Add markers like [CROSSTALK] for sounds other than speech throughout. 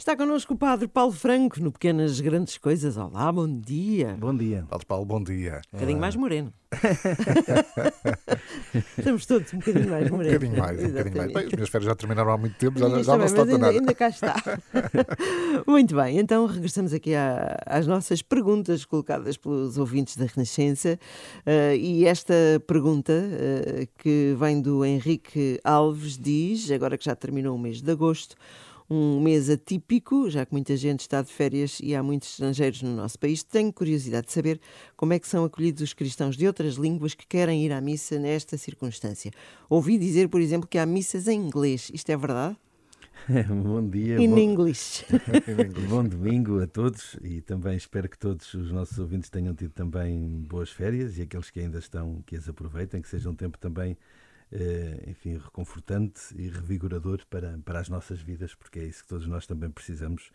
Está connosco o Padre Paulo Franco no Pequenas Grandes Coisas. Olá, bom dia. Bom dia. Padre Paulo, bom dia. Um bocadinho mais moreno. [LAUGHS] Estamos todos um bocadinho mais morenos. Um bocadinho mais, um bocadinho mais. Bem, as minhas férias já terminaram há muito tempo, já, já não se mas nota ainda, nada. ainda cá está. [LAUGHS] Muito bem, então regressamos aqui à- às nossas perguntas colocadas pelos ouvintes da Renascença. Eh, e esta pergunta, eh, que vem do Henrique Alves, diz: agora que já terminou o mês de agosto, um mês atípico, já que muita gente está de férias e há muitos estrangeiros no nosso país, tenho curiosidade de saber como é que são acolhidos os cristãos de outras línguas que querem ir à missa nesta circunstância. Ouvi dizer, por exemplo, que há missas em inglês. Isto é verdade? [LAUGHS] bom dia. In bom, [LAUGHS] English. bom domingo a todos e também espero que todos os nossos ouvintes tenham tido também boas férias e aqueles que ainda estão, que as aproveitem, que seja um tempo também, enfim, reconfortante e revigorador para, para as nossas vidas, porque é isso que todos nós também precisamos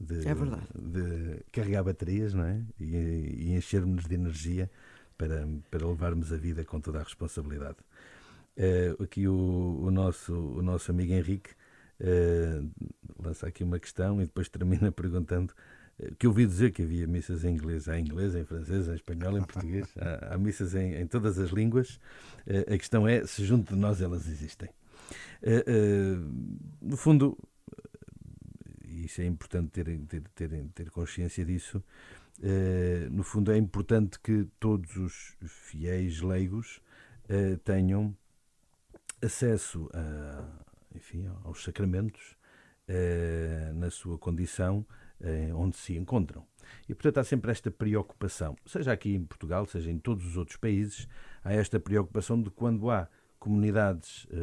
de, É de carregar baterias não é? e, e enchermos de energia para, para levarmos a vida com toda a responsabilidade. Eh, aqui o, o nosso, o nosso amigo Henrique eh, lança aqui uma questão e depois [LAUGHS] termina perguntando eh, que ouvi dizer que havia missas em inglês, há em inglês, em francês, em espanhol, em português, há, há missas em, em todas as línguas. Eh, a questão é se junto de nós elas existem. Eh, eh, no fundo, isso é importante ter, ter, ter, ter consciência disso, no fundo é importante que todos os fiéis leigos tenham acesso a, enfim, aos sacramentos na sua condição onde se encontram. E, portanto, há sempre esta preocupação, seja aqui em Portugal, seja em todos os outros países, há esta preocupação de quando há comunidades eh,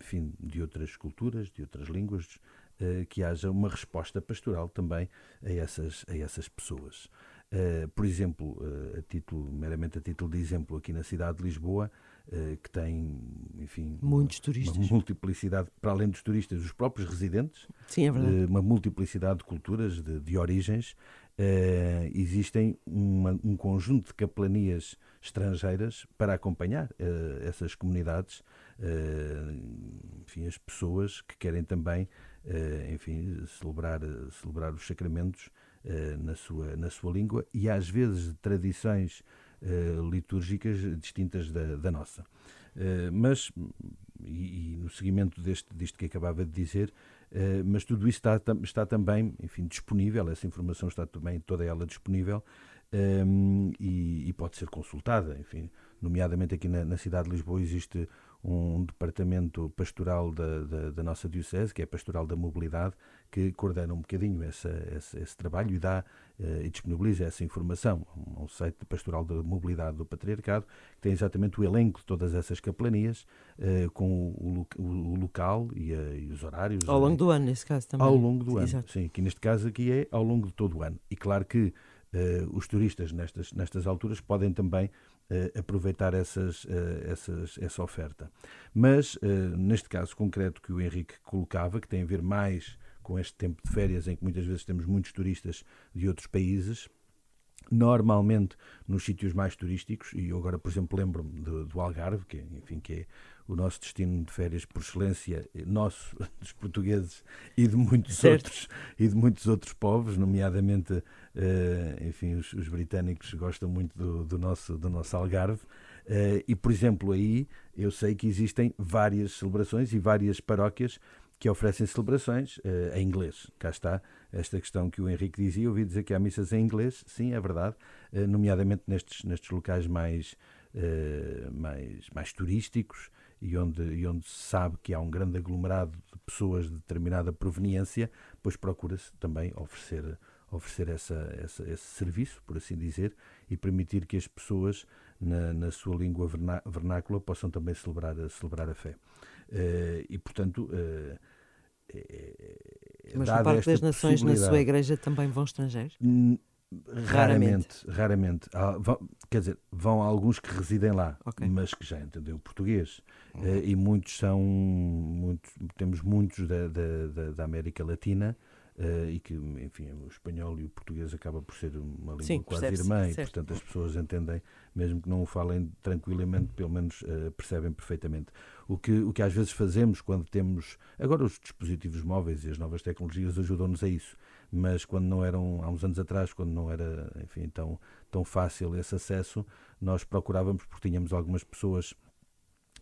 enfim, de outras culturas, de outras línguas, eh, que haja uma resposta pastoral também a essas, a essas pessoas. Eh, por exemplo, eh, a título, meramente a título de exemplo, aqui na cidade de Lisboa, eh, que tem, enfim, Muitos uma turistas. multiplicidade, para além dos turistas, os próprios residentes, Sim, é verdade. eh, uma multiplicidade de culturas, de, de origens. Eh, existem uma- um conjunto de capelanias estrangeiras para acompanhar eh, essas comunidades, eh, enfim, as pessoas que querem também, eh, enfim, celebrar, celebrar os sacramentos eh, na, sua, na sua língua e às vezes de tradições eh, litúrgicas distintas da, da nossa. Eh, mas, e, e no seguimento deste, disto que acabava de dizer, eh, mas tudo isso está, está também, enfim, disponível, essa informação está também toda ela disponível e, e pode ser consultada, enfim, nomeadamente aqui na, na cidade de Lisboa existe um departamento pastoral da, da, da nossa Diocese, que é Pastoral da Mobilidade, que coordena um bocadinho essa, esse, esse trabalho e dá eh, e disponibiliza essa informação. Um, um site de Pastoral da Mobilidade do Patriarcado, que tem exatamente o elenco de todas essas capelanias, eh, com o, o- o local e, a- e os horários. Ao eh, longo do ano, nesse caso também. ao longo do ano. Exato. Sim, aqui neste caso aqui é ao longo de todo o ano. E claro que eh, os turistas nestas, nestas alturas podem também eh, aproveitar essas, eh, essas, essa oferta. Mas, eh, neste caso concreto que o Henrique colocava, que tem a ver mais com este tempo de férias em que muitas vezes temos muitos turistas de outros países, normalmente nos sítios mais turísticos, e eu agora, por exemplo, lembro-me do, do Algarve, que, enfim, que é o nosso destino de férias por excelência, eh, nosso, [LAUGHS] dos portugueses e de muitos Certo. outros e de muitos outros povos, nomeadamente, eh, enfim, os, os britânicos gostam muito do, do nosso do nosso Algarve. Eh, e, por exemplo, aí eu sei que existem várias celebrações e várias paróquias que oferecem celebrações eh, em inglês. Cá está esta questão que o Henrique dizia. Ouvi dizer que há missas em inglês, sim, é verdade, nomeadamente nestes, nestes locais mais, mais, mais turísticos e onde, e onde se sabe que há um grande aglomerado de pessoas de determinada proveniência, pois procura-se também oferecer, oferecer essa, essa, esse serviço, por assim dizer, e permitir que as pessoas, na, na sua língua verná- vernácula, possam também celebrar, a- celebrar a fé. Eh, e, portanto, eh, eh, Mas dada no Parque esta das Nações, na sua igreja, também vão estrangeiros? Raramente. Raramente, raramente. Vão- quer dizer, vão alguns que residem lá, Ok. mas que já entendem o português. Eh, e muitos são, muitos, temos muitos da, da- da América Latina uh, e que, enfim, o espanhol e o português acaba por ser uma língua Sim, quase irmã e, portanto, as pessoas entendem, mesmo que não o falem tranquilamente, pelo menos uh, percebem perfeitamente. O que, o que às vezes fazemos quando temos. Agora, os dispositivos móveis e as novas tecnologias ajudam-nos a isso, mas quando não eram, há uns anos atrás, quando não era, enfim, tão, tão fácil esse acesso, nós procurávamos, porque tínhamos algumas pessoas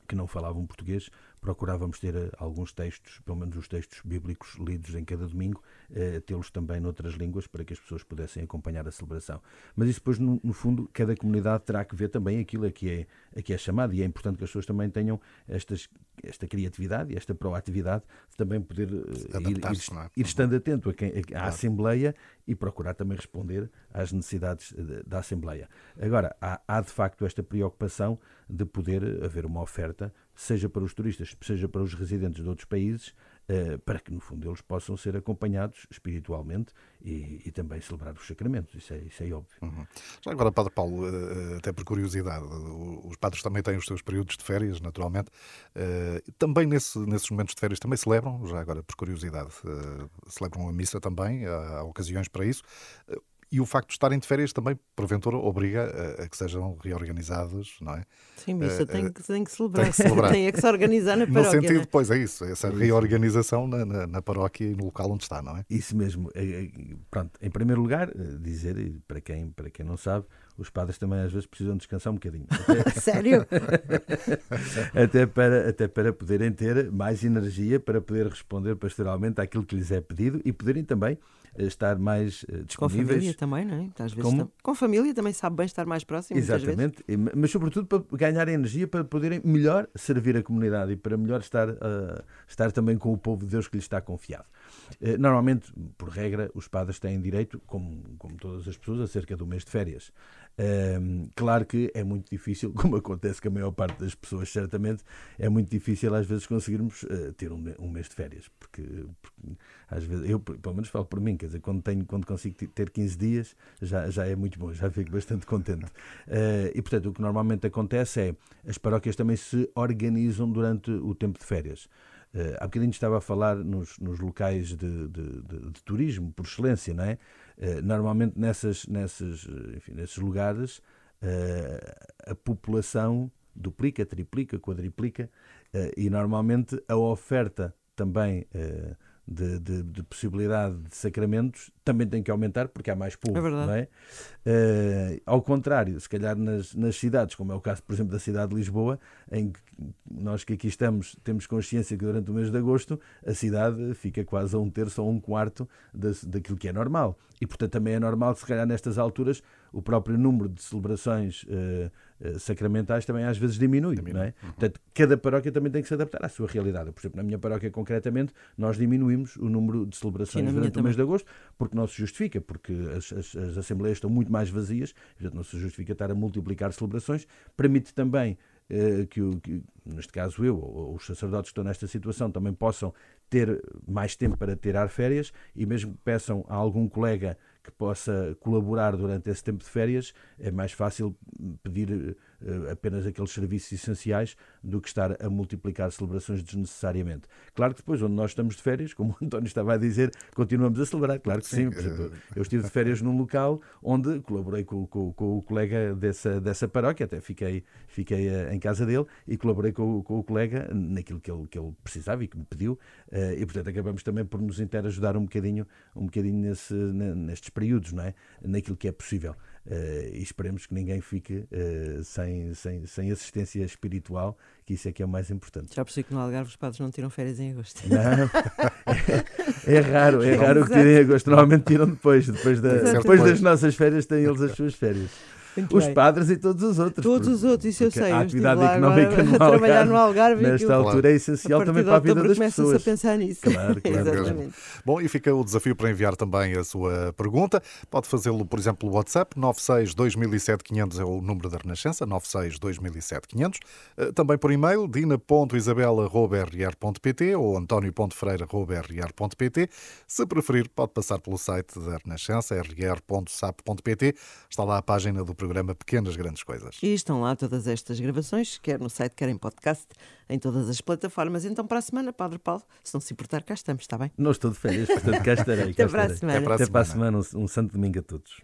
que não falavam português, procurávamos ter eh, alguns textos, pelo menos os textos bíblicos lidos em cada domingo, eh, tê-los também noutras línguas para que as pessoas pudessem acompanhar a celebração. Mas isso depois, no, fundo, cada comunidade terá que ver também aquilo a que, é, a que é chamado e é importante que as pessoas também tenham estas, esta criatividade e esta proatividade de também poder uh, ir, ir, é? ir, estando atento a quem, a, à claro. Assembleia e procurar também responder às necessidades da Assembleia. Agora, há, há de facto esta preocupação de poder haver uma oferta seja para os turistas, seja para os residentes de outros países, para que, no fundo, eles possam ser acompanhados espiritualmente e, e também celebrar os sacramentos. Isso é, isso é óbvio. Uhum. Já agora, Padre Paulo, uh, até por curiosidade, os padres também têm os seus períodos de férias, naturalmente. Também nesse, nesses momentos de férias também celebram, já agora por curiosidade, celebram a missa também, há ocasiões para isso e o facto de estarem de férias também, porventura, obriga a, a que sejam reorganizados, não é? Sim, mas isso tem, que, tem que celebrar. Tem, que, celebrar. [LAUGHS] tem é que se organizar na paróquia. No sentido, é? pois é isso, essa reorganização na, na, na, paróquia e no local onde está, não é? Isso mesmo. É, é, pronto, em primeiro lugar, eh, dizer, para quem, para quem não sabe, os padres também às vezes precisam descansar um bocadinho. Até... [LAUGHS] Sério? [LAUGHS] até, para, até para poderem ter mais energia para poder responder pastoralmente àquilo que lhes é pedido e poderem também estar mais disponíveis. Eh, com família também, não é? Às vezes Como? Com família também sabe bem estar mais próximo. Exatamente, mas sobretudo para ganhar energia para poderem melhor servir a comunidade e para melhor estar, uh, estar também com o povo de Deus que lhes está confiado. Uh, normalmente, por regra, os padres têm direito, como, como todas as pessoas, a cerca do mês de férias. Um, claro que é muito difícil, [LAUGHS] como acontece com a maior parte das pessoas, certamente, é muito difícil às vezes conseguirmos ter um, um, mês de férias, porque, porque, às vezes, eu pelo menos falo por mim, quer dizer, quando, tenho, quando consigo ter 15 dias já, já é muito bom, já fico bastante contente. Uh, [LAUGHS] e portanto, o que normalmente acontece é as paróquias também se organizam durante o tempo de férias. Uh, há bocadinho estava a falar nos, nos locais de, de, de, de turismo, por excelência, não é? Eh, normalmente nessas, nessas, enfim, nesses lugares eh, a população duplica, triplica, quadriplica e normalmente a oferta também de, de, de, possibilidade de sacramentos também tem que aumentar porque há mais povo. É verdade. Não é? Uh, ao contrário, se calhar nas, nas cidades, como é o caso, por exemplo, da cidade de Lisboa, em que nós que aqui estamos temos consciência que durante o mês de agosto a cidade fica quase a um terço ou um quarto da, daquilo que é normal. E, portanto, também é normal, se calhar, nestas alturas, o próprio número de celebrações uh, sacramentais também às vezes diminui. diminui. Não é? Uhum. Portanto, cada paróquia também tem que se adaptar à sua realidade. Por exemplo, na minha paróquia, concretamente, nós diminuímos o número de celebrações Sim, durante o mês de agosto, porque não se justifica, porque as, as, as assembleias estão muito mais vazias, portanto, não se justifica estar a multiplicar celebrações. Permite também que, o, que, neste caso eu, ou os sacerdotes que estão nesta situação, também possam ter mais tempo para tirar férias e mesmo que peçam a algum colega que possa colaborar durante esse tempo de férias, é mais fácil pedir apenas aqueles serviços essenciais do que estar a multiplicar celebrações desnecessariamente. Claro que depois, onde nós estamos de férias, como o António estava a dizer, continuamos a celebrar, claro que sim. sim. Exemplo, eu estive de férias num local onde colaborei com, com, com, o colega dessa, dessa paróquia, até fiquei, fiquei uh, em casa dele e colaborei com, com o colega naquilo que ele, que ele precisava e que me pediu, uh, e portanto acabamos também por nos interajudar um bocadinho, um bocadinho nesse, nestes períodos, não é? naquilo que é possível. Uh, e esperemos que ninguém fique uh, sem, sem, sem assistência espiritual, que isso é que é o mais importante. Já percebi que no Algarve os padres não tiram férias em agosto. Não, é, [LAUGHS] é raro, é raro que tirem em agosto. Normalmente tiram depois, depois, da, depois das nossas férias, têm eles as suas férias. Muito os bem. padres e todos os outros. Todos os outros, isso eu sei. A atividade económica [LAUGHS] no Algarve, trabalhar no Algarve nesta altura é essencial também para a vida das pessoas. a pensar nisso. Claro, claro. Exatamente. Bom, e fica o desafio para enviar também a sua pergunta. Pode fazê-lo, por exemplo, pelo WhatsApp, 96 2007 500 é o número da Renascença, 96 2007 500. Também por e-mail, dina.isabela.rr.pt ou antonio.freira.rr.pt. Se preferir, pode passar pelo site da Renascença, rr.sap.pt. Está lá a página do programa programa Pequenas Grandes Coisas. E estão lá todas estas gravações, quer no site, quer em podcast, em todas as plataformas. Então, para a semana, Padre Paulo, se não se importar, cá estamos, está bem? Não estou de férias, portanto cá estarei. [LAUGHS] Até cá para a estarei. semana. Até para a Até para a semana. semana, um, um santo domingo a todos.